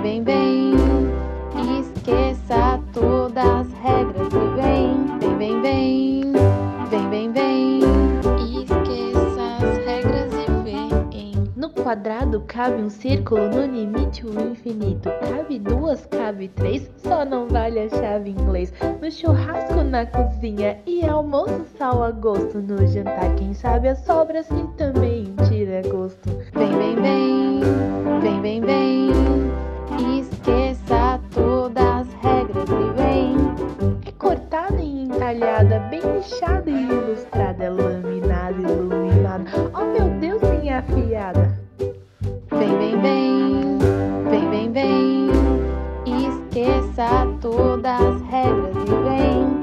bem, bem. Esqueça todas as regras do bem, vem bem, bem. Bem, bem. Esqueça as regras e vem No quadrado cabe um círculo, no limite o infinito. Cabe duas, cabe três, só não vale a chave inglês. No churrasco na cozinha e almoço sal a gosto. No jantar, quem sabe as sobras e também. Cortada e entalhada, bem lixada e ilustrada, laminada, iluminada. Oh meu Deus, minha afiada! Vem, vem, vem, vem, vem, vem. Esqueça todas as regras e vem.